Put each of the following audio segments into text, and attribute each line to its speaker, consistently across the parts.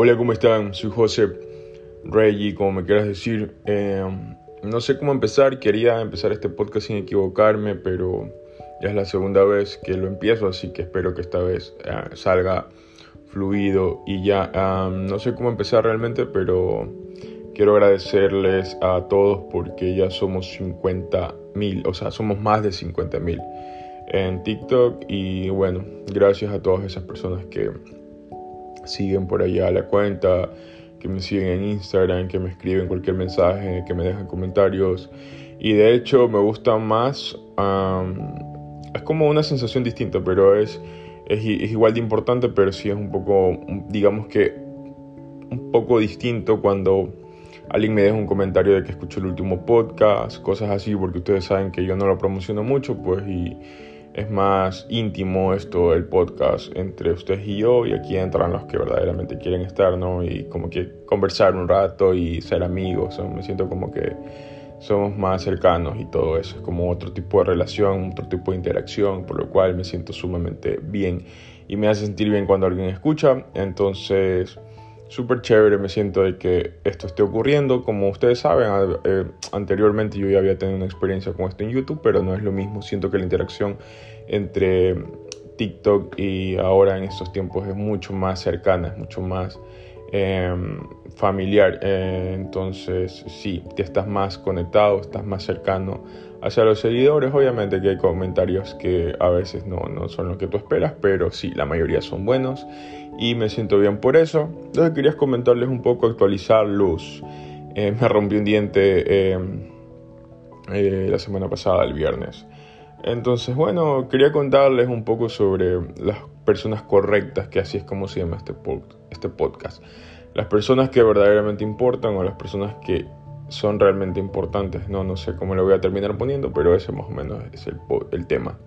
Speaker 1: Hola, ¿cómo están? Soy José Reggie, como me quieras decir. Eh, no sé cómo empezar, quería empezar este podcast sin equivocarme, pero ya es la segunda vez que lo empiezo, así que espero que esta vez eh, salga fluido y ya. Ah, no sé cómo empezar realmente, pero quiero agradecerles a todos porque ya somos 50 mil, o sea, somos más de 50 mil en TikTok y bueno, gracias a todas esas personas que siguen por allá la cuenta, que me siguen en Instagram, que me escriben cualquier mensaje, que me dejan comentarios. Y de hecho me gusta más, es como una sensación distinta, pero es, es, igual de importante, pero sí es un poco, digamos que, un poco distinto cuando alguien me deja un comentario de que escuchó el último podcast, cosas así, porque ustedes saben que yo no lo promociono mucho, pues, y es más íntimo esto, el podcast entre ustedes y yo, y aquí entran los que verdaderamente quieren estar, ¿no? Y como que conversar un rato y ser amigos, me siento como que somos más cercanos y todo eso, es como otro tipo de relación, otro tipo de interacción, por lo cual me siento sumamente bien. Y me hace sentir bien cuando alguien escucha, entonces súper chévere me siento de que esto esté ocurriendo. Como ustedes saben, eh, anteriormente yo ya había tenido una experiencia con esto en YouTube, pero no es lo mismo. Siento que la interacción entre TikTok y ahora en estos tiempos es mucho más cercana, es mucho más em, familiar. Eh, entonces, sí, te estás más conectado, estás más cercano hacia los seguidores. Obviamente que hay comentarios que a veces no, no son lo que tú esperas, pero sí, la mayoría son buenos y me siento bien por eso. Entonces quería comentarles un poco, actualizar luz. Eh, me rompí un diente em, eh, la semana pasada, el viernes. Entonces, bueno, quería contarles un poco sobre las personas correctas, que así es como se llama este, este podcast. Las personas que verdaderamente importan o las personas que son realmente importantes. No, no sé cómo lo voy a terminar poniendo, pero ese más o menos es el, el tema.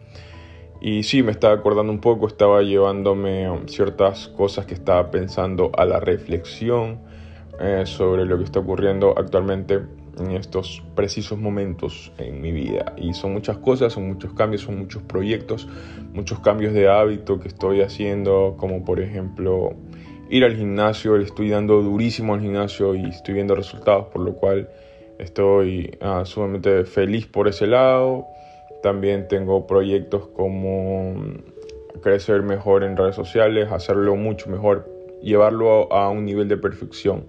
Speaker 1: Y sí, me estaba acordando un poco, estaba llevándome ciertas cosas que estaba pensando a la reflexión eh, sobre lo que está ocurriendo actualmente en estos precisos momentos en mi vida. Y son muchas cosas, son muchos cambios, son muchos proyectos, muchos cambios de hábito que estoy haciendo, como por ejemplo ir al gimnasio, le estoy dando durísimo al gimnasio y estoy viendo resultados, por lo cual estoy ah, sumamente feliz por ese lado. También tengo proyectos como crecer mejor en redes sociales, hacerlo mucho mejor, llevarlo a un nivel de perfección.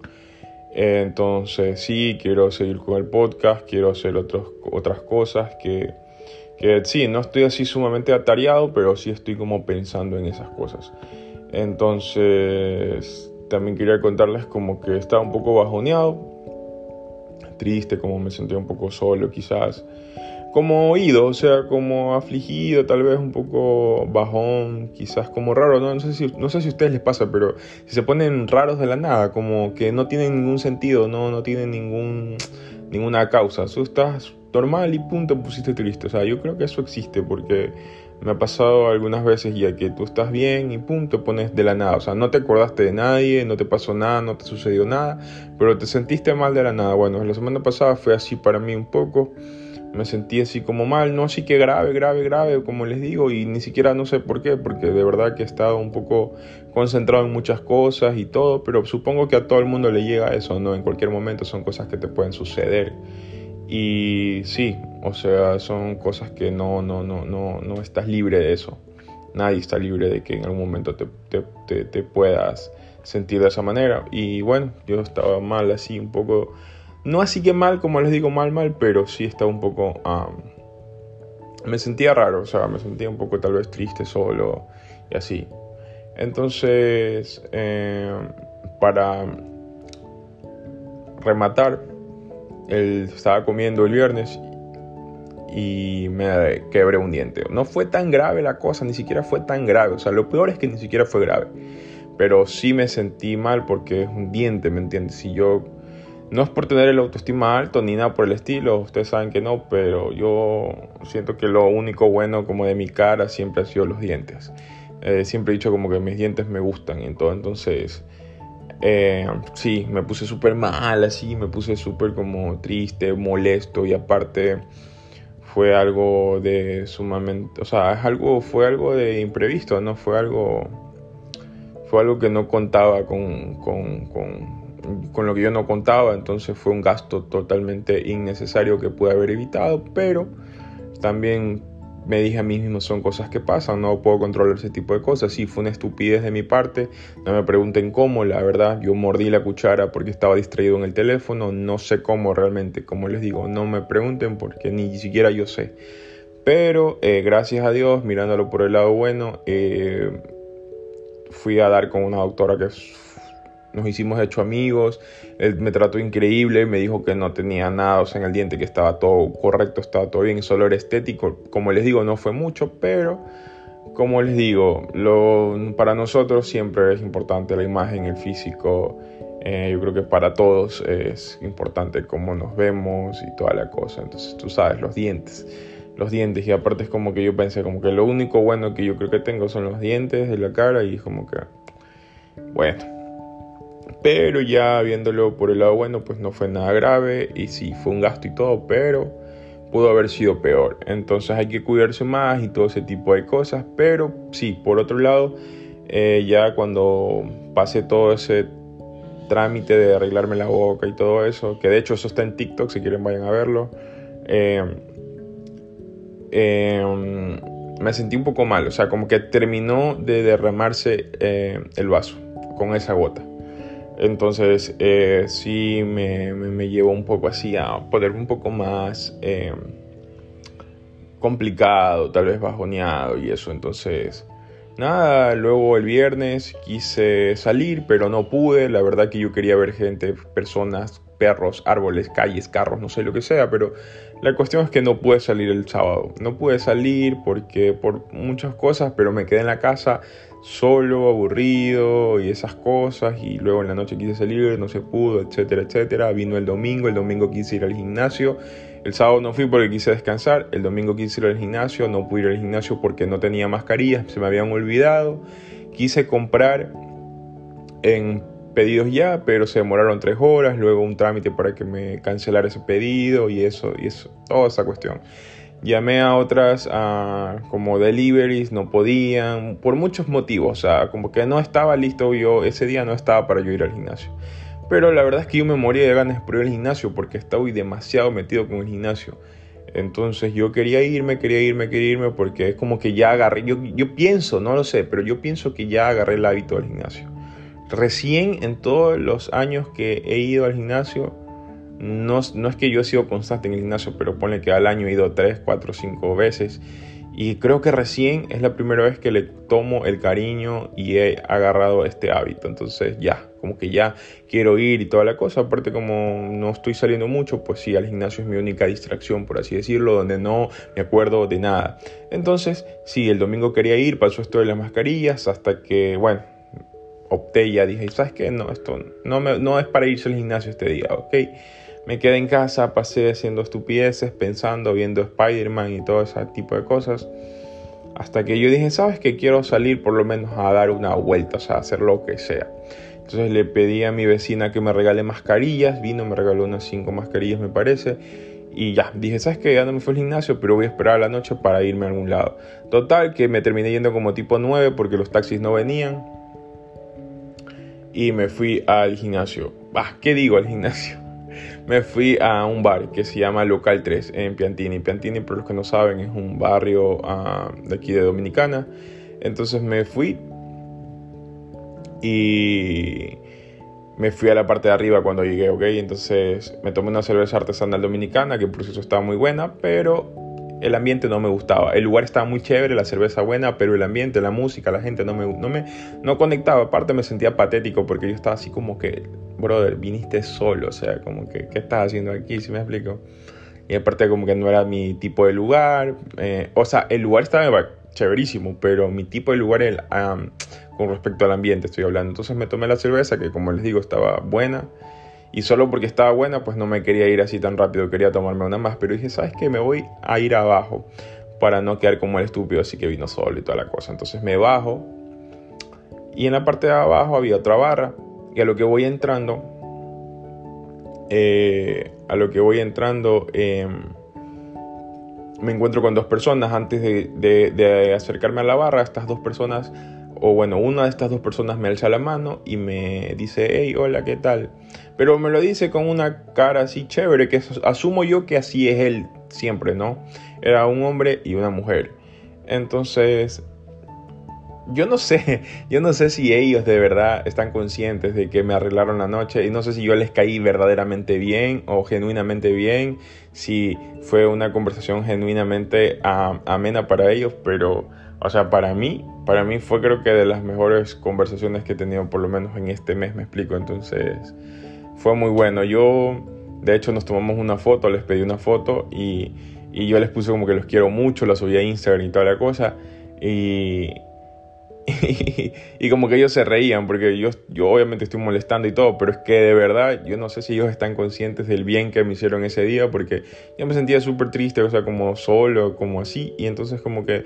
Speaker 1: Entonces sí, quiero seguir con el podcast, quiero hacer otros, otras cosas que, que sí, no estoy así sumamente atareado, pero sí estoy como pensando en esas cosas. Entonces también quería contarles como que estaba un poco bajoneado, triste, como me sentía un poco solo quizás. Como oído, o sea, como afligido, tal vez un poco bajón, quizás como raro, no, no, sé, si, no sé si a ustedes les pasa, pero si se ponen raros de la nada, como que no tienen ningún sentido, no, no tienen ningún, ninguna causa, tú estás normal y punto, pusiste triste, o sea, yo creo que eso existe porque me ha pasado algunas veces ya que tú estás bien y punto, pones de la nada, o sea, no te acordaste de nadie, no te pasó nada, no te sucedió nada, pero te sentiste mal de la nada, bueno, la semana pasada fue así para mí un poco, me sentí así como mal, no así que grave, grave, grave, como les digo, y ni siquiera no sé por qué, porque de verdad que he estado un poco concentrado en muchas cosas y todo, pero supongo que a todo el mundo le llega eso, ¿no? En cualquier momento son cosas que te pueden suceder. Y sí, o sea, son cosas que no, no, no, no, no estás libre de eso. Nadie está libre de que en algún momento te, te, te puedas sentir de esa manera. Y bueno, yo estaba mal así, un poco no así que mal, como les digo, mal, mal, pero sí estaba un poco... me sentía raro, o sea, me sentía un poco tal vez triste solo y así. Entonces, eh, para rematar, él estaba comiendo el viernes y me quebré un diente. No fue tan grave la cosa, ni siquiera fue tan grave. O sea, lo peor es que ni siquiera fue grave. Pero sí me sentí mal porque es un diente, ¿me entiendes? Si yo no es por tener el autoestima alto ni nada por el estilo, ustedes saben que no, pero yo siento que lo único bueno como de mi cara siempre ha sido los dientes. Eh, siempre he dicho como que mis dientes me gustan y todo, entonces eh, sí, me puse súper mal, así, me puse súper como triste, molesto y aparte fue algo de sumamente, o sea, es algo, fue algo de imprevisto, no fue algo fue algo que no contaba con, con, con, lo que yo no contaba, entonces fue un gasto totalmente innecesario que pude haber evitado, pero también me dije a mí mismo, son cosas que pasan, no puedo controlar ese tipo de cosas. Sí, fue una estupidez de mi parte, no me pregunten cómo, la verdad, yo mordí la cuchara porque estaba distraído en el teléfono, no sé cómo realmente, como les digo, no me pregunten porque ni siquiera yo sé. Pero eh, gracias a Dios, mirándolo por el lado bueno, eh, fui a dar con una doctora que nos hicimos hecho amigos, él me trató increíble, me dijo que no tenía nada en el diente, que estaba todo correcto, estaba todo bien, solo era estético, como les digo, no fue mucho, pero como les digo, lo, para nosotros siempre es importante la imagen, el físico, eh, yo creo que para todos es importante cómo nos vemos y toda la cosa, entonces tú sabes, los dientes los dientes y aparte es como que yo pensé como que lo único bueno que yo creo que tengo son los dientes de la cara y como que bueno pero ya viéndolo por el lado bueno, pues no fue nada grave y sí, fue un gasto y todo, pero pudo haber sido peor. Entonces hay que cuidarse más y todo ese tipo de cosas. Pero sí, por otro lado, eh, ya cuando pase todo ese trámite de arreglarme la boca y todo eso, que de hecho eso está en TikTok, si quieren vayan a verlo, eh, eh, me sentí un poco mal, o sea, como que terminó de derramarse el vaso con esa gota. Entonces eh, sí me, me, llevó un poco así a poder un poco más eh, complicado, tal vez bajoneado y eso. Entonces, nada, luego el viernes quise salir, pero no pude. La verdad que yo quería ver gente, personas, perros, árboles, calles, carros, no sé lo que sea, pero la cuestión es que no pude salir el sábado. No pude salir porque por muchas cosas, pero me quedé en la casa solo, aburrido y esas cosas. Y luego en la noche quise salir, no se pudo, etcétera, etcétera. Vino el domingo, el domingo quise ir al gimnasio. El sábado no fui porque quise descansar. El domingo quise ir al gimnasio. No pude ir al gimnasio porque no tenía mascarillas, se me habían olvidado. Quise comprar en pedidos ya, pero se demoraron tres horas. Luego un trámite para que me cancelara ese pedido y eso, y eso, toda esa cuestión. Llamé a otras como deliveries, no podían, por muchos motivos, o sea, como que no estaba listo yo, ese día no estaba para yo ir al gimnasio. Pero la verdad es que yo me moría de ganas por ir al gimnasio porque estaba demasiado metido con el gimnasio. Entonces yo quería irme, quería irme, quería irme porque es como que ya agarré, yo, yo pienso, no lo sé, pero yo pienso que ya agarré el hábito del gimnasio. Recién en todos los años que he ido al gimnasio, no, no, es que yo he sido constante en el gimnasio, pero pone que al año he ido 3, 4, 5 veces. Y creo que recién es la primera vez que le tomo el cariño y he agarrado este hábito. Entonces ya, como que ya quiero ir y toda la cosa. Aparte como no estoy saliendo mucho, pues sí, al gimnasio es mi única distracción, por así decirlo, donde no me acuerdo de nada. Entonces, sí, el domingo quería ir, pasó esto de las mascarillas, hasta que, bueno, opté ya dije, ¿sabes qué? No, esto no, no es para irse al gimnasio este día, ¿ok? Me quedé en casa, pasé haciendo estupideces, pensando, viendo Spider-Man y todo ese tipo de cosas. Hasta que yo dije, ¿sabes que Quiero salir por lo menos a dar una vuelta, o sea, hacer lo que sea. Entonces le pedí a mi vecina que me regale mascarillas. Vino, me regaló unas 5 mascarillas, me parece. Y ya, dije, ¿sabes qué? Ya no me fui al gimnasio, pero voy a esperar a la noche para irme a algún lado. Total, que me terminé yendo como tipo 9 porque los taxis no venían. Y me fui al gimnasio. ¿qué digo al gimnasio? Me fui a un bar que se llama Local 3 en Piantini. Piantini, por los que no saben, es un barrio ah, de aquí de Dominicana. Entonces me fui y me fui a la parte de arriba cuando llegué, ¿ok? Entonces me tomé una cerveza artesanal dominicana que por eso estaba muy buena, pero el ambiente no me gustaba. El lugar estaba muy chévere, la cerveza buena, pero el ambiente, la música, la gente no me, no me no conectaba. Aparte me sentía patético porque yo estaba así como que, brother, viniste solo, o sea, como que, ¿qué estás haciendo aquí? Si me explico. Y aparte como que no era mi tipo de lugar. Eh, o sea, el lugar estaba chéverísimo, pero mi tipo de lugar el, con respecto al ambiente estoy hablando. Entonces me tomé la cerveza que como les digo estaba buena y solo porque estaba buena, pues no me quería ir así tan rápido, quería tomarme una más. Pero dije, ¿sabes qué? Me voy a ir abajo para no quedar como el estúpido, así que vino solo y toda la cosa. Entonces me bajo y en la parte de abajo había otra barra y a lo que voy entrando, eh, a lo que voy entrando, em, me encuentro con dos personas. Antes de, de acercarme a la barra, estas dos personas o bueno, una de estas dos personas me alza la mano y me dice, hey, hola, ¿qué tal? Pero me lo dice con una cara así chévere, que asumo yo que así es él siempre, ¿no? Era un hombre y una mujer. Entonces, yo no sé, yo no sé si ellos de verdad están conscientes de que me arreglaron la noche y no sé si yo les caí verdaderamente bien o genuinamente bien, si fue una conversación genuinamente amena para ellos, pero, o sea, para mí, para mí fue creo que de las mejores conversaciones que he tenido por lo menos en este mes, me explico, entonces fue muy bueno. Yo, de hecho, nos tomamos una foto, les pedí una foto y, y yo les puse como que los quiero mucho, la subí a Instagram y toda la cosa y y, como que ellos se reían porque yo, yo obviamente estoy molestando y todo, pero es que de verdad yo no sé si ellos están conscientes del bien que me hicieron ese día porque yo me sentía súper triste, o sea, como solo, como así, y entonces como que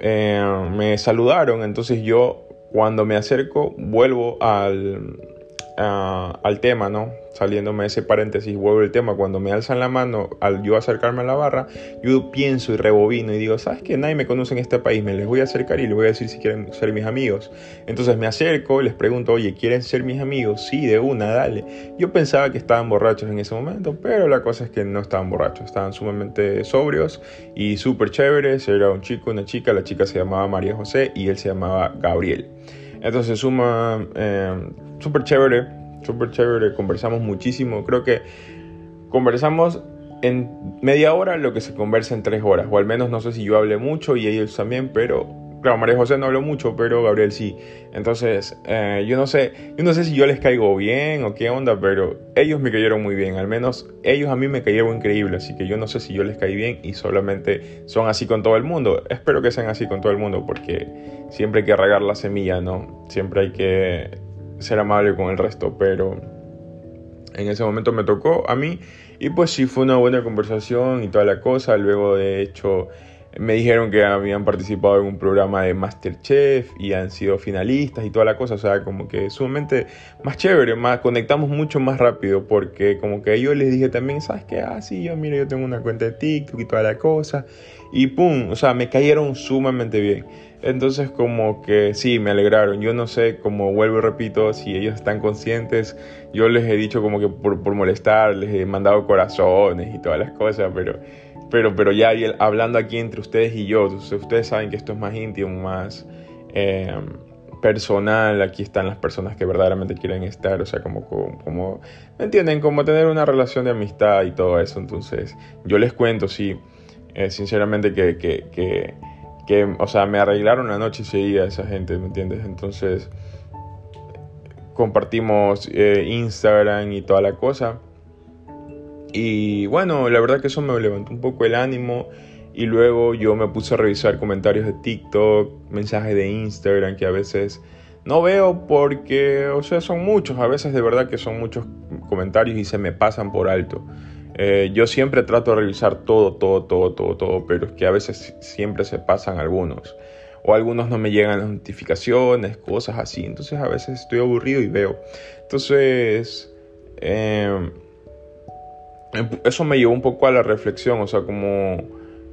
Speaker 1: eh, me saludaron, entonces yo cuando me acerco vuelvo al, al tema, ¿no? Saliéndome ese paréntesis, vuelvo el tema, cuando me alzan la mano al yo acercarme a la barra, yo pienso y rebobino y digo, ¿sabes qué? Nadie me conoce en este país, me les voy a acercar y les voy a decir si quieren ser mis amigos. Entonces me acerco y les pregunto, oye, ¿quieren ser mis amigos? Sí, de una, dale. Yo pensaba que estaban borrachos en ese momento, pero la cosa es que no estaban borrachos, estaban sumamente sobrios y súper chéveres. Era un chico, una chica, la chica se llamaba María José y él se llamaba Gabriel. Entonces suma eh, súper chévere, súper chévere, conversamos muchísimo, creo que conversamos en media hora lo que se conversa en tres horas, o al menos no sé si yo hablé mucho y ellos también, pero claro, María José no habló mucho, pero Gabriel sí. Entonces, eh, yo no sé, yo no sé si yo les caigo bien o qué onda, pero ellos me cayeron muy bien, al menos ellos a mí me cayeron increíble, así que yo no sé si yo les caí bien y solamente son así con todo el mundo. Espero que sean así con todo el mundo porque siempre hay que regar la semilla, ¿no? Siempre hay que ser amable con el resto, pero en ese momento me tocó a mí y pues sí fue una buena conversación y toda la cosa. Luego de hecho me dijeron que habían participado en un programa de Masterchef y han sido finalistas y toda la cosa, o sea, como que sumamente más chévere, más conectamos mucho más rápido porque como que yo les dije también, ¿sabes qué? Ah, sí, yo mira, yo tengo una cuenta de TikTok y toda la cosa y pum, o sea, me cayeron sumamente bien. Entonces como que sí, me alegraron. Yo no sé, como vuelvo y repito, si ellos están conscientes. Yo les he dicho como que por, por molestar, les he mandado corazones y todas las cosas, pero, pero, pero ya hablando aquí entre ustedes y yo, ustedes saben que esto es más íntimo, más eh, personal. Aquí están las personas que verdaderamente quieren estar, o sea, como, como, ¿me entienden? Como tener una relación de amistad y todo eso. Entonces yo les cuento, sí, eh, sinceramente que, que, que o sea, me arreglaron la noche día esa gente, ¿me entiendes? Entonces, compartimos eh, Instagram y toda la cosa. Y bueno, la verdad que eso me levantó un poco el ánimo. Y luego yo me puse a revisar comentarios de TikTok, mensajes de Instagram que a veces no veo porque, o sea, son muchos. A veces de verdad que son muchos comentarios y se me pasan por alto. Eh, yo siempre trato de revisar todo, todo, todo, todo, todo, pero es que a veces siempre se pasan algunos. O algunos no me llegan las notificaciones, cosas así. Entonces a veces estoy aburrido y veo. Entonces, em, eso me llevó un poco a la reflexión, o sea, como,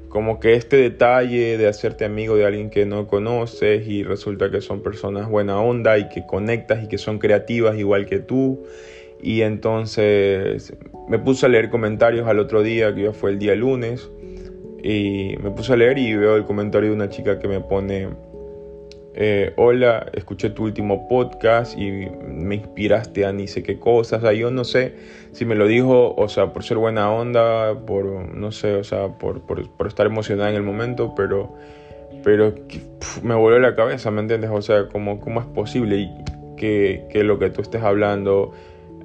Speaker 1: como que este detalle de hacerte amigo de alguien que no conoces y resulta que son personas buena onda y que conectas y que son creativas igual que tú. Y entonces me puse a leer comentarios al otro día, que ya fue el día lunes, y me puse a leer y veo el comentario de una chica que me pone, eh, hola, escuché tu último podcast y me inspiraste a ni sé qué cosas, o yo no sé si me lo dijo, o sea, por ser buena onda, por, no sé, o sea, por, estar emocionada en el momento, pero, pero me volvió la cabeza, ¿me entiendes? O sea, ¿cómo, cómo es posible que, que lo que tú estés hablando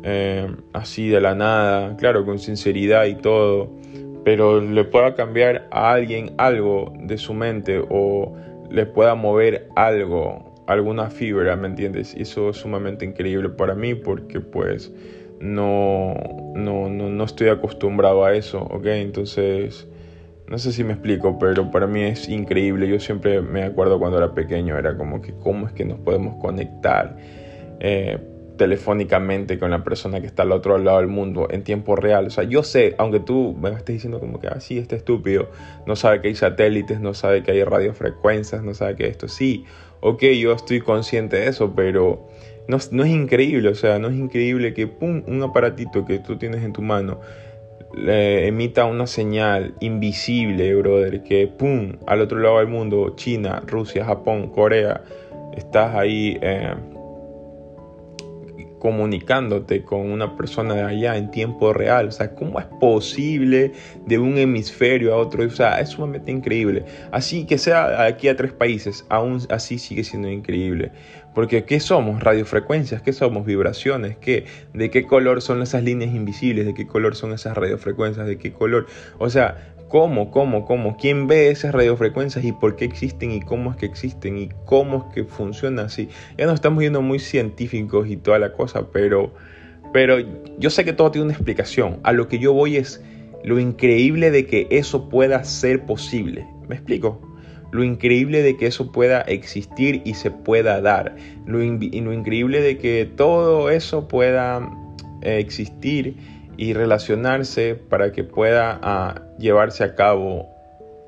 Speaker 1: eh, así de la nada, claro, con sinceridad y todo, pero le pueda cambiar a alguien algo de su mente o le pueda mover algo, alguna fibra, ¿me entiendes? Y eso es sumamente increíble para mí porque pues no, no, no, no estoy acostumbrado a eso, ¿ok? Entonces... No sé si me explico, pero para mí es increíble. Yo siempre me acuerdo cuando era pequeño, era como que cómo es que nos podemos conectar. Eh, telefónicamente con la persona que está al otro lado del mundo en tiempo real. O sea, yo sé, aunque tú me estés diciendo como que, ah, sí, este estúpido, no sabe que hay satélites, no sabe que hay radiofrecuencias, no sabe que esto, sí, ok, yo estoy consciente de eso, pero no, es increíble, o sea, no es increíble que, pum, un aparatito que tú tienes en tu mano le emita una señal invisible, brother, que, pum, al otro lado del mundo, China, Rusia, Japón, Corea, estás ahí. Eh, comunicándote con una persona de allá en tiempo real. O sea, ¿cómo es posible de un hemisferio a otro? O sea, es sumamente increíble. Así que sea aquí a tres países, aún así sigue siendo increíble. Porque ¿qué somos? Radiofrecuencias, ¿qué somos? Vibraciones, ¿qué? ¿De qué color son esas líneas invisibles? ¿De qué color son esas radiofrecuencias? ¿De qué color? O sea, ¿Cómo, cómo, cómo? ¿Quién ve esas radiofrecuencias y por qué existen y cómo es que existen y cómo es que funciona así? Ya nos estamos yendo muy científicos y toda la cosa, pero, pero yo sé que todo tiene una explicación. A lo que yo voy es lo increíble de que eso pueda ser posible. ¿Me explico? Lo increíble de que eso pueda existir y se pueda dar. Lo, lo increíble de que todo eso pueda eh, existir y relacionarse para que pueda ah, llevarse a cabo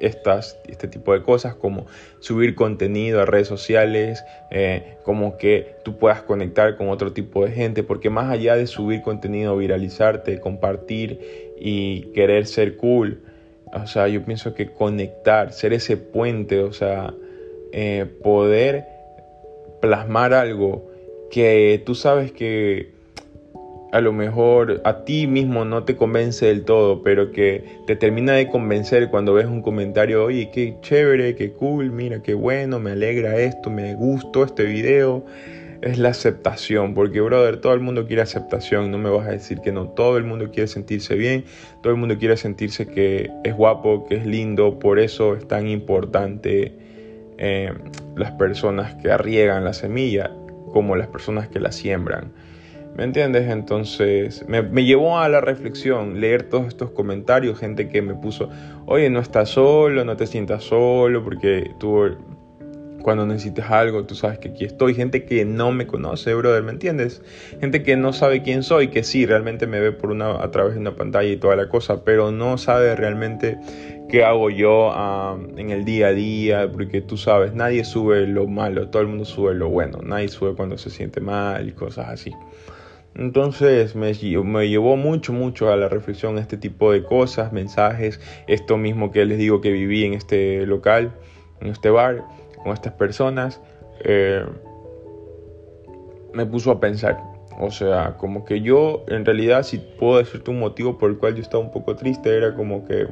Speaker 1: estas, este tipo de cosas como subir contenido a redes sociales, eh, como que tú puedas conectar con otro tipo de gente, porque más allá de subir contenido, viralizarte, compartir y querer ser cool, o sea, yo pienso que conectar, ser ese puente, o sea, eh, poder plasmar algo que tú sabes que a lo mejor a ti mismo no te convence del todo, pero que te termina de convencer cuando ves un comentario, oye, qué chévere, qué cool, mira, qué bueno, me alegra esto, me gustó este video, es la aceptación, porque brother, todo el mundo quiere aceptación, no me vas a decir que no, todo el mundo quiere sentirse bien, todo el mundo quiere sentirse que es guapo, que es lindo, por eso es tan importante eh, las personas que arriegan la semilla como las personas que la siembran. ¿Me entiendes? Entonces me, llevó a la reflexión leer todos estos comentarios, gente que me puso, oye, no estás solo, no te sientas solo, porque tú cuando necesites algo, tú sabes que aquí estoy. Gente que no me conoce, brother, ¿me entiendes? Gente que no sabe quién soy, que sí, realmente me ve por una, a través de una pantalla y toda la cosa, pero no sabe realmente qué hago yo en el día a día, porque tú sabes, nadie sube lo malo, todo el mundo sube lo bueno, nadie sube cuando se siente mal y cosas así. Entonces me, me, llevó mucho, mucho a la reflexión este tipo de cosas, mensajes, esto mismo que les digo que viví en este local, en este bar, con estas personas, eh, me puso a pensar. O sea, como que yo, en realidad, si puedo decirte un motivo por el cual yo estaba un poco triste, era como que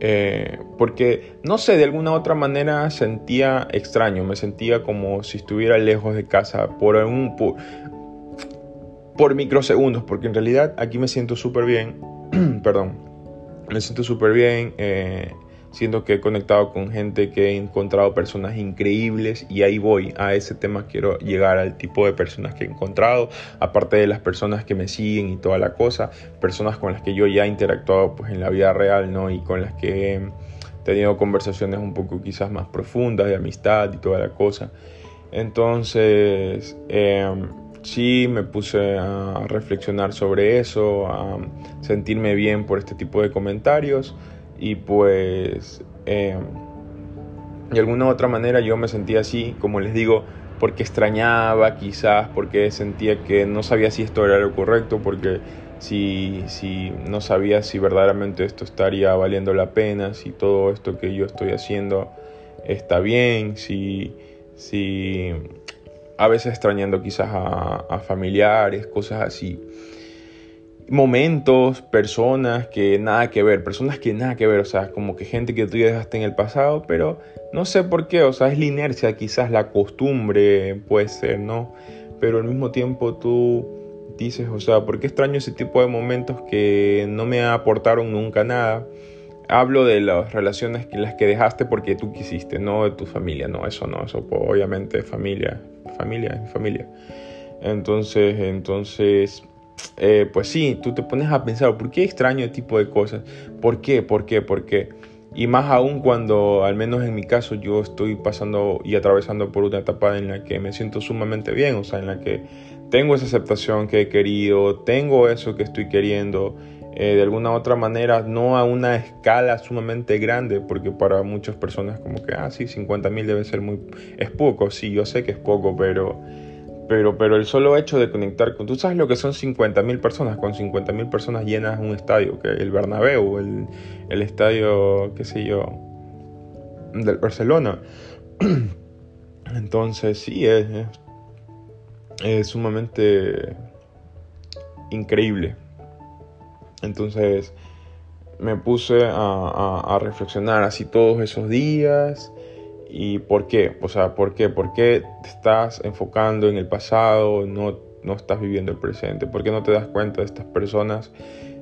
Speaker 1: eh, porque, no sé, de alguna otra manera sentía extraño, me sentía como si estuviera lejos de casa por, un, por, microsegundos, porque en realidad aquí me siento súper bien, perdón, me siento súper bien, eh, siento que he conectado con gente, que he encontrado personas increíbles y ahí voy, a ese tema quiero llegar al tipo de personas que he encontrado, aparte de las personas que me siguen y toda la cosa, personas con las que yo ya he interactuado pues en la vida real, ¿no? Y con las que he tenido conversaciones un poco quizás más profundas de amistad y toda la cosa. Entonces, em, sí me puse a reflexionar sobre eso, a sentirme bien por este tipo de comentarios y pues em, de alguna u otra manera yo me sentía así, como les digo, porque extrañaba quizás, porque sentía que no sabía si esto era lo correcto, porque si, si no sabía si verdaderamente esto estaría valiendo la pena, si todo esto que yo estoy haciendo está bien, si, si a veces extrañando quizás a, a familiares, cosas así momentos, personas que nada que ver, personas que nada que ver, o sea, como que gente que tú ya dejaste en el pasado, pero no sé por qué, o sea, es la inercia, quizás la costumbre puede ser, ¿no? Pero al mismo tiempo tú dices, o sea, ¿por qué extraño ese tipo de momentos que no me aportaron nunca nada? Hablo de las relaciones que las que dejaste porque tú quisiste, no de tu familia, no, eso no, eso obviamente familia, familia, familia. Entonces, entonces eh, pues sí, tú te pones a pensar, ¿por qué extraño este tipo de cosas? ¿Por qué? ¿Por qué? ¿Por qué? Y más aún cuando, al menos en mi caso, yo estoy pasando y atravesando por una etapa en la que me siento sumamente bien, o sea, en la que tengo esa aceptación que he querido, tengo eso que estoy queriendo, eh, de alguna u otra manera, no a una escala sumamente grande, porque para muchas personas como que, ah, sí, 50 mil debe ser muy, es poco, sí, yo sé que es poco, pero pero, pero el solo hecho de conectar con... Tú sabes lo que son 50.000 personas. Con 50.000 personas llenas un estadio. Que el Bernabéu, el, el estadio, qué sé yo, del Barcelona. Entonces sí, es, es, sumamente increíble. Entonces me puse a, a, a reflexionar así todos esos días ¿Y por qué? O sea, ¿por qué? ¿Por qué te estás enfocando en el pasado, no, no estás viviendo el presente? ¿Por qué no te das cuenta de estas personas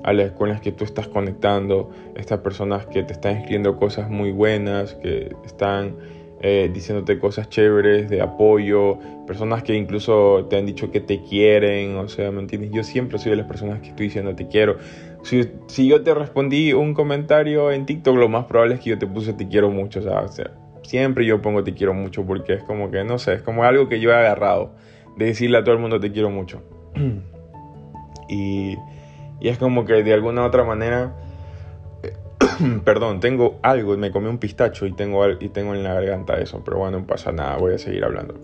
Speaker 1: a las, con las que tú estás conectando? Estas personas que te están escribiendo cosas muy buenas, que están eh, diciéndote cosas chéveres de apoyo, personas que incluso te han dicho que te quieren, o sea, ¿me entiendes? Yo siempre soy de las personas que estoy diciendo te quiero. Si, si yo te respondí un comentario en TikTok, lo más probable es que yo te puse te quiero mucho, o sea Siempre yo pongo te quiero mucho porque es como que, no sé, es como algo que yo he agarrado de decirle a todo el mundo te quiero mucho. y, y es como que de alguna otra manera, perdón, tengo algo, me comí un pistacho y tengo, y tengo en la garganta eso, pero bueno, no pasa nada, voy a seguir hablando.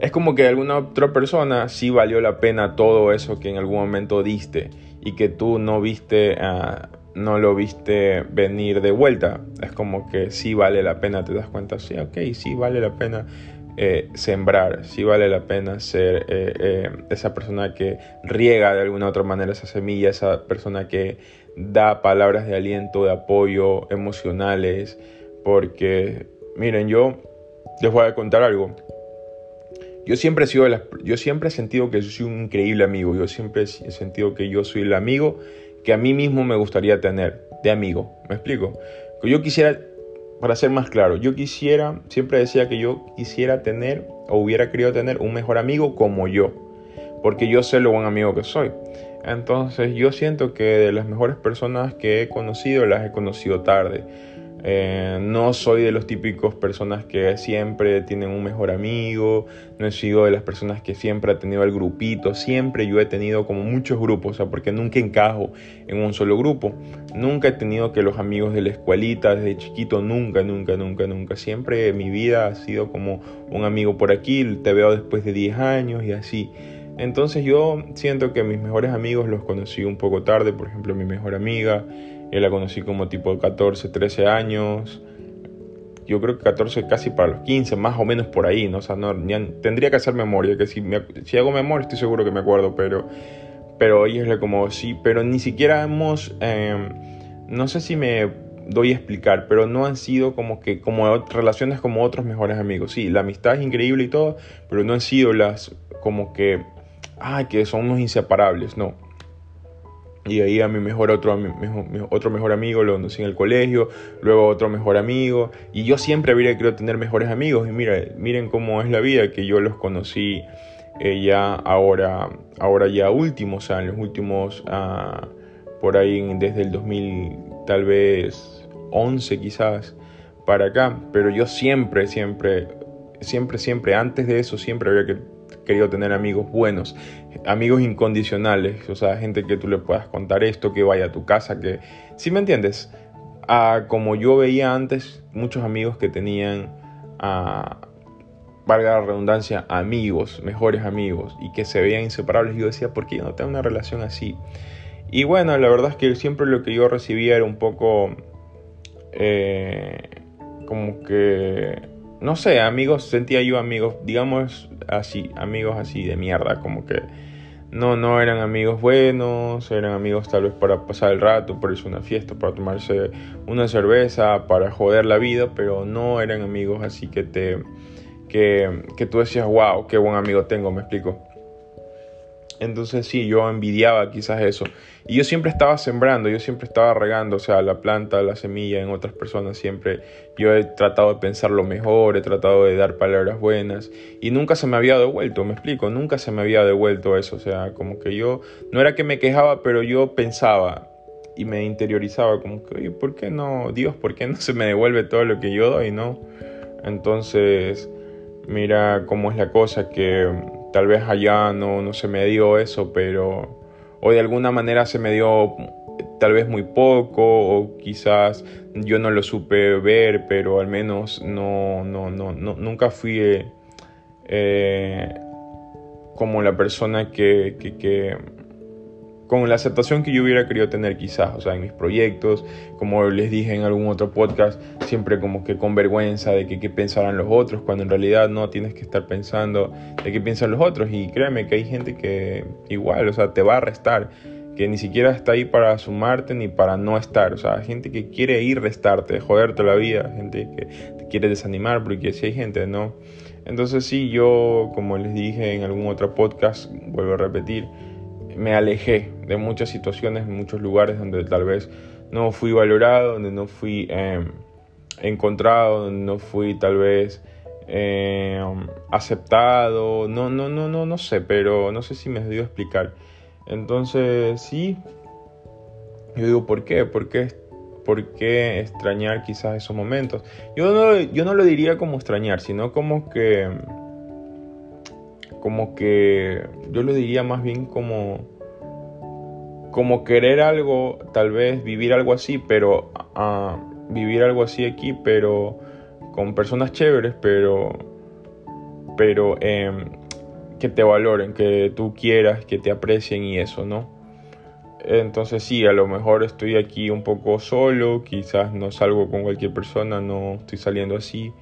Speaker 1: Es como que alguna otra persona sí valió la pena todo eso que en algún momento diste y que tú no viste a no lo viste venir de vuelta. Es como que sí vale la pena, te das cuenta, sí, ok, sí vale la pena eh, sembrar, sí vale la pena ser eh, eh, esa persona que riega de alguna otra manera esa semilla, esa persona que da palabras de aliento, de apoyo, emocionales, porque miren, yo les voy a contar algo. Yo siempre he sido yo siempre he sentido que soy un increíble amigo, yo siempre he sentido que yo soy el amigo que a mí mismo me gustaría tener de amigo. ¿Me explico? Que yo quisiera, para ser más claro, yo quisiera, siempre decía que yo quisiera tener o hubiera querido tener un mejor amigo como yo, porque yo sé lo buen amigo que soy. Entonces yo siento que de las mejores personas que he conocido las he conocido tarde. Eh, no soy de los típicos personas que siempre tienen un mejor amigo, no he sido de las personas que siempre ha tenido el grupito, siempre yo he tenido como muchos grupos, o sea, porque nunca encajo en un solo grupo, nunca he tenido que los amigos de la escuelita desde chiquito, nunca, nunca, nunca, nunca, siempre mi vida ha sido como un amigo por aquí, te veo después de 10 años y así. Entonces yo siento que mis mejores amigos los conocí un poco tarde, por ejemplo mi mejor amiga, yo la conocí como tipo 14, 13 años. Yo creo que 14 casi para los 15, más o menos por ahí, ¿no? O no, tendría que hacer memoria, que si, si hago memoria estoy seguro que me acuerdo, pero, pero ella es como, sí, pero ni siquiera hemos, em, no sé si me doy a explicar, pero no han sido como que, como relaciones como otros mejores amigos. Sí, la amistad es increíble y todo, pero no han sido las como que, ay, que son unos inseparables, no y ahí a mi mejor otro, otro mejor amigo lo conocí en el colegio, luego otro mejor amigo. Y yo siempre habría querido tener mejores amigos. Y mira, miren cómo es la vida, que yo los conocí eh, ya ahora, ahora ya últimos, o sea, en los últimos, ah, por ahí desde el 2000, tal vez 11 quizás, para acá. Pero yo siempre, siempre, siempre, siempre, antes de eso, siempre había que querido tener amigos buenos, amigos incondicionales, o sea, gente que tú le puedas contar esto, que vaya a tu casa, que... ¿Sí me entiendes? Como yo veía antes, muchos amigos que tenían, valga la redundancia, amigos, mejores amigos, y que se veían inseparables, yo decía, ¿por qué yo no tengo una relación así? Y bueno, la verdad es que siempre lo que yo recibía era un poco... Eh, como que no sé, amigos, sentía yo amigos, digamos así, amigos así de mierda, como que no, no eran amigos buenos, eran amigos tal vez para pasar el rato, para irse una fiesta, para tomarse una cerveza, para joder la vida, pero no eran amigos así que te, que, que tú decías, wow, qué buen amigo tengo, me explico. Entonces sí, yo envidiaba quizás eso. Y yo siempre estaba sembrando, yo siempre estaba regando, o sea, la planta, la semilla en otras personas, siempre yo he tratado de pensar lo mejor, he tratado de dar palabras buenas y nunca se me había devuelto, me explico, nunca se me había devuelto eso, o sea, como que yo, no era que me quejaba, pero yo pensaba, y me interiorizaba como que, oye, ¿por qué no, Dios, por qué no se me devuelve todo lo que yo doy, no? Entonces, mira cómo es la cosa, que tal vez allá no, no se me dio eso, pero, o de alguna manera se me dio tal vez muy poco, o quizás yo no lo supe ver, pero al menos no, no, no, no nunca fui eh, como la persona que, que con la aceptación que yo hubiera querido tener quizás, o sea, en mis proyectos, como les dije en algún otro podcast, siempre como que con vergüenza de que qué pensarán los otros, cuando en realidad no tienes que estar pensando de qué piensan los otros y créeme que hay gente que igual, o sea, te va a restar, que ni siquiera está ahí para sumarte ni para no estar, o sea, gente que quiere ir restarte, joderte la vida, gente que te quiere desanimar, porque si hay gente, ¿no? Entonces sí, yo, como les dije en algún otro podcast, vuelvo a repetir, me alejé de muchas situaciones, muchos lugares donde tal vez no fui valorado, donde no fui em, encontrado, donde no fui tal vez em, aceptado, no, no, no, no, no sé, pero no sé si me dio a explicar. Entonces, sí, yo digo, ¿por qué? ¿Por qué, por qué extrañar quizás esos momentos? Yo no, yo no lo diría como extrañar, sino como que como que yo lo diría más bien como como querer algo, tal vez vivir algo así, pero uh, vivir algo así aquí, pero con personas chéveres, pero pero em, que te valoren, que tú quieras, que te aprecien y eso, ¿no? Entonces sí, a lo mejor estoy aquí un poco solo, quizás no salgo con cualquier persona, no estoy saliendo así,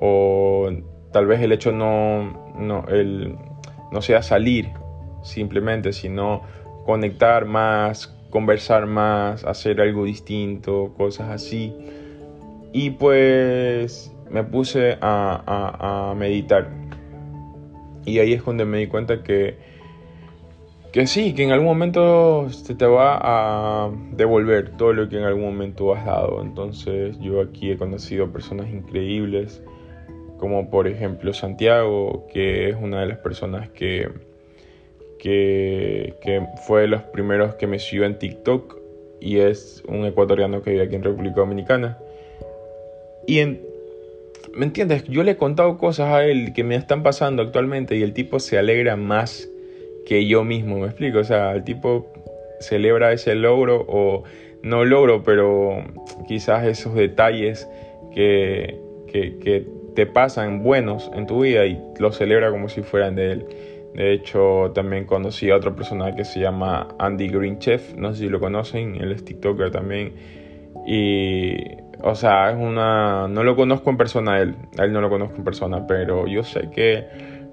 Speaker 1: o tal vez el hecho no, no, el, no sea salir simplemente, sino conectar más, conversar más, hacer algo distinto, cosas así. Y pues me puse a, a, meditar. Y ahí es donde me di cuenta que, que sí, que en algún momento se te va a devolver todo lo que en algún momento has dado. Entonces yo aquí he conocido personas increíbles como por ejemplo Santiago, que es una de las personas que, que, fue de los primeros que me siguió en TikTok y es un ecuatoriano que vive aquí en República Dominicana. Y ¿me entiendes? Yo le he contado cosas a él que me están pasando actualmente y el tipo se alegra más que yo mismo, ¿me explico? O sea, el tipo celebra ese logro o no logro, pero quizás esos detalles que, que, que te pasan buenos en tu vida y los celebra como si fueran de él. De hecho, también conocí a otra persona que se llama Andy Green Chef, no sé si lo conocen, él es TikToker también. Y, o sea, es una. No lo conozco en persona a él, a él no lo conozco en persona, pero yo sé que,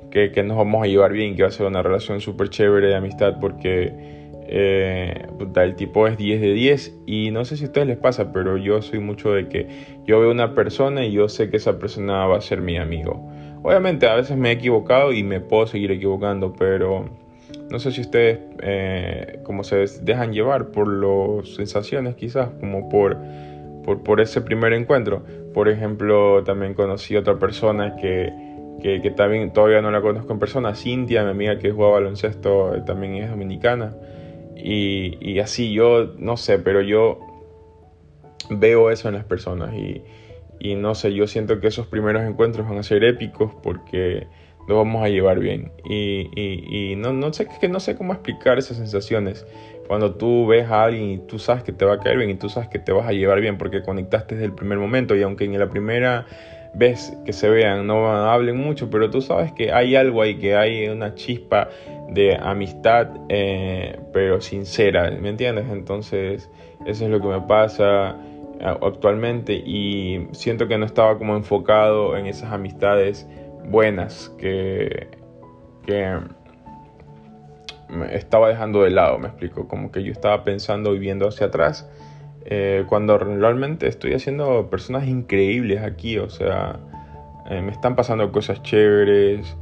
Speaker 1: que, que nos vamos a llevar bien, que va a ser una relación súper chévere de amistad porque eh, el tipo es 10 de 10 y no sé si a ustedes les pasa, pero yo soy mucho de que yo veo una persona y yo sé que esa persona va a ser mi amigo. Obviamente a veces me he equivocado y me puedo seguir equivocando, pero no sé si ustedes eh, como se dejan llevar por las sensaciones quizás, como por, por, por, ese primer encuentro. Por ejemplo, también conocí otra persona que, que, que también todavía no la conozco en persona, Cintia, mi amiga que juega baloncesto, eh, también es dominicana. Y, así yo, no sé, pero yo veo eso en las personas y, no sé, yo siento que esos primeros encuentros van a ser épicos porque nos vamos a llevar bien. Y, no, no, sé, que no sé cómo explicar esas sensaciones. Cuando tú ves a alguien y tú sabes que te va a caer bien y tú sabes que te vas a llevar bien porque conectaste desde el primer momento y aunque en la primera ves que se vean, no hablen mucho, pero tú sabes que hay algo ahí, que hay una chispa de amistad, eh, pero sincera, ¿me entiendes? Entonces, eso es lo que me pasa actualmente y siento que no estaba como enfocado en esas amistades buenas que, que estaba dejando de lado, me explico, como que yo estaba pensando y viendo hacia atrás eh, cuando realmente estoy haciendo personas increíbles aquí, o sea, eh, me están pasando cosas chéveres.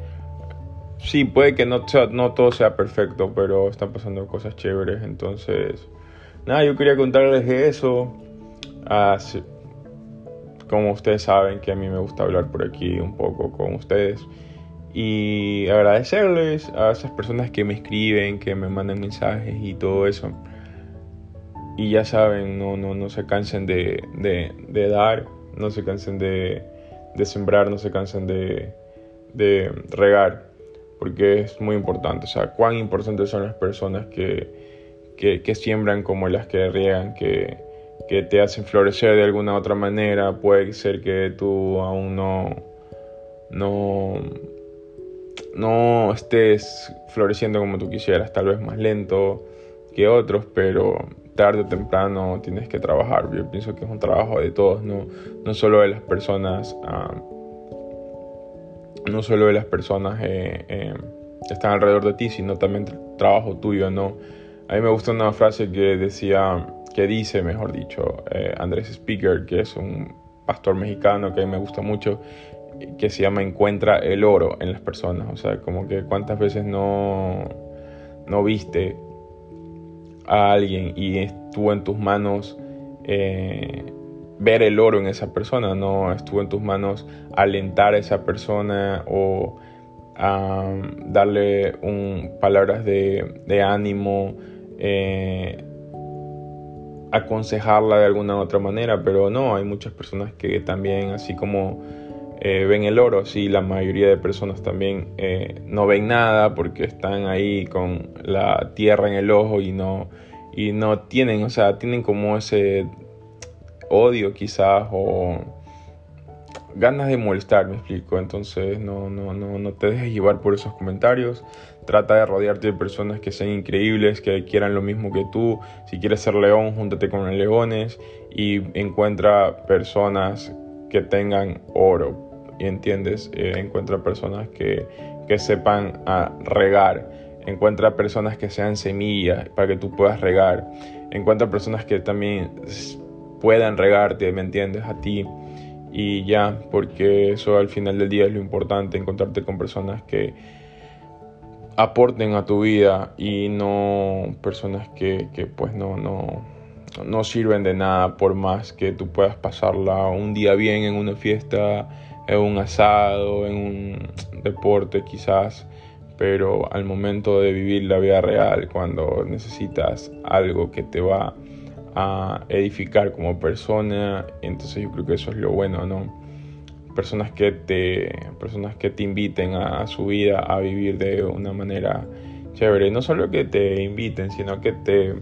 Speaker 1: Sí, puede que no, no todo sea perfecto, pero están pasando cosas chéveres, entonces, nada, yo quería contarles eso. Ah, como ustedes saben que a mí me gusta hablar por aquí un poco con ustedes y agradecerles a esas personas que me escriben, que me mandan mensajes y todo eso. y ya saben, no, no, no se cansen de, de, dar, no se cansen de, de, sembrar, no se cansen de, de regar, porque es muy importante. O sea, cuán importantes son las personas que, que, que siembran como las que riegan, que, que te hacen florecer de alguna otra manera. Puede ser que tú aún no, no, no estés floreciendo como tú quisieras, tal vez más lento que otros, pero tarde o temprano tienes que trabajar. Yo pienso que es un trabajo de todos, no, no solo de las personas, ah, no solo de las personas eh, eh, que están alrededor de ti, sino también trabajo tuyo, ¿no? A mí me gusta una frase que decía, que dice, mejor dicho, eh, Andrés Speaker, que es un pastor mexicano que a mí me gusta mucho, que se llama Encuentra el oro en las personas. O sea, como que cuántas veces no, no viste a alguien y estuvo en tus manos eh, ver el oro en esa persona, no estuvo en tus manos alentar a esa persona o darle palabras de, de ánimo, eh, aconsejarla de alguna u otra manera, pero no, hay muchas personas que también, así como eh, ven el oro, sí, la mayoría de personas también eh, no ven nada porque están ahí con la tierra en el ojo y no, y no tienen, o sea, tienen como ese odio quizás o ganas de molestar, me explico. Entonces no, no, no, no te dejes llevar por esos comentarios. Trata de rodearte de personas que sean increíbles, que quieran lo mismo que tú. Si quieres ser león, júntate con los leones y encuentra personas que tengan oro. Y entiendes, eh, encuentra personas que, que sepan a regar. Encuentra personas que sean semillas para que tú puedas regar. Encuentra personas que también puedan regarte, ¿me entiendes? A ti y ya, porque eso al final del día es lo importante, encontrarte con personas que aporten a tu vida y no personas que, que pues no, no, no sirven de nada por más que tú puedas pasarla un día bien en una fiesta, en un asado, en un deporte quizás, pero al momento de vivir la vida real, cuando necesitas algo que te va a edificar como persona. Entonces yo creo que eso es lo bueno, ¿no? Personas que te, personas que te inviten a, su vida a vivir de una manera chévere. No solo que te inviten, sino que te,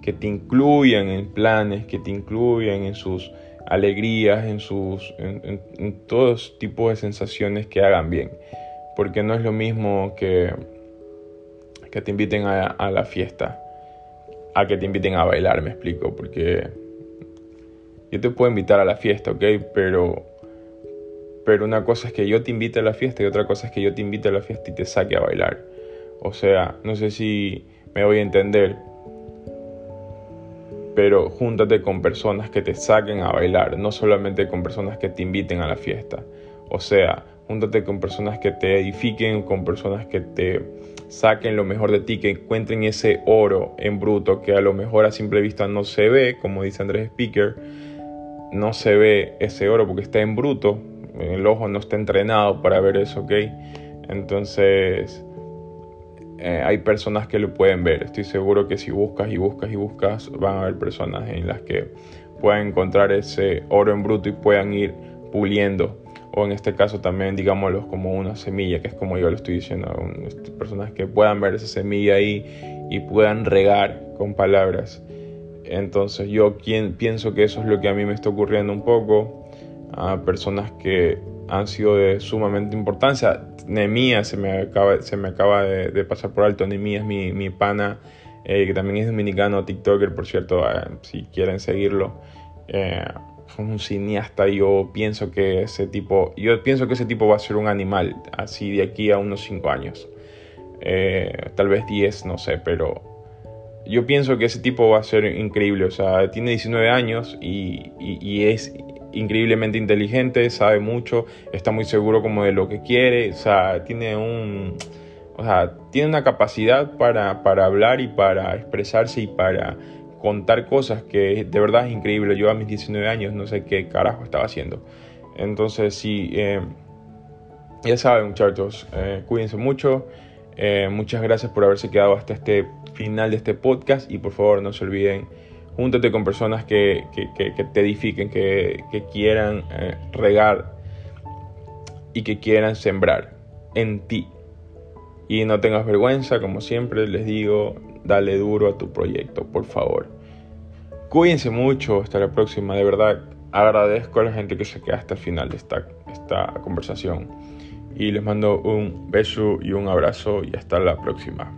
Speaker 1: que te incluyan en planes, que te incluyan en sus alegrías, en, sus, en, todos tipos de sensaciones que hagan bien. Porque no es lo mismo que, que te inviten a la fiesta a que te inviten a bailar, me explico, porque yo te puedo invitar a la fiesta, ¿ok? Pero, pero una cosa es que yo te invite a la fiesta y otra cosa es que yo te invite a la fiesta y te saque a bailar. O sea, no sé si me voy a entender, pero júntate con personas que te saquen a bailar, no solamente con personas que te inviten a la fiesta. O sea, júntate con personas que te edifiquen, con personas que te saquen lo mejor de ti, que encuentren ese oro en bruto que a lo mejor a simple vista no se ve, como dice Andrés Speaker, no se ve ese oro porque está en bruto, el ojo no está entrenado para ver eso, ¿ok? Entonces eh, hay personas que lo pueden ver, estoy seguro que si buscas y buscas y buscas van a haber personas en las que puedan encontrar ese oro en bruto y puedan ir puliendo o en este caso también digámoslo como una semilla, que es como yo lo estoy diciendo, este, personas que puedan ver esa semilla ahí y puedan regar con palabras. Entonces yo quien, pienso que eso es lo que a mí me está ocurriendo un poco, a personas que han sido de sumamente importancia. Nemías se me acaba, se me acaba de, pasar por alto, Nemías mi, mi pana, eh, que también es dominicano, TikToker, por cierto, eh, si quieren seguirlo. Eh, un cineasta, yo pienso que ese tipo, yo pienso que ese tipo va a ser un animal, así de aquí a unos 5 años. Eh, tal vez 10, no sé, pero yo pienso que ese tipo va a ser increíble. O sea, tiene 19 años y, y, es increíblemente inteligente, sabe mucho, está muy seguro como de lo que quiere, o sea, tiene un... O sea, tiene una capacidad para, para hablar y para expresarse y para contar cosas que de verdad es increíble. Yo a mis 19 años no sé qué carajo estaba haciendo. Entonces, sí, eh, ya saben muchachos, eh, cuídense mucho. Eh, muchas gracias por haberse quedado hasta este final de este podcast y por favor no se olviden Júntate con personas que, te edifiquen, que, quieran regar y que quieran sembrar en ti. Y no tengas vergüenza, como siempre les digo, dale duro a tu proyecto, por favor. Cuídense mucho, hasta la próxima, de verdad agradezco a la gente que se queda hasta el final de esta, esta conversación. Y les mando un beso y un abrazo y hasta la próxima.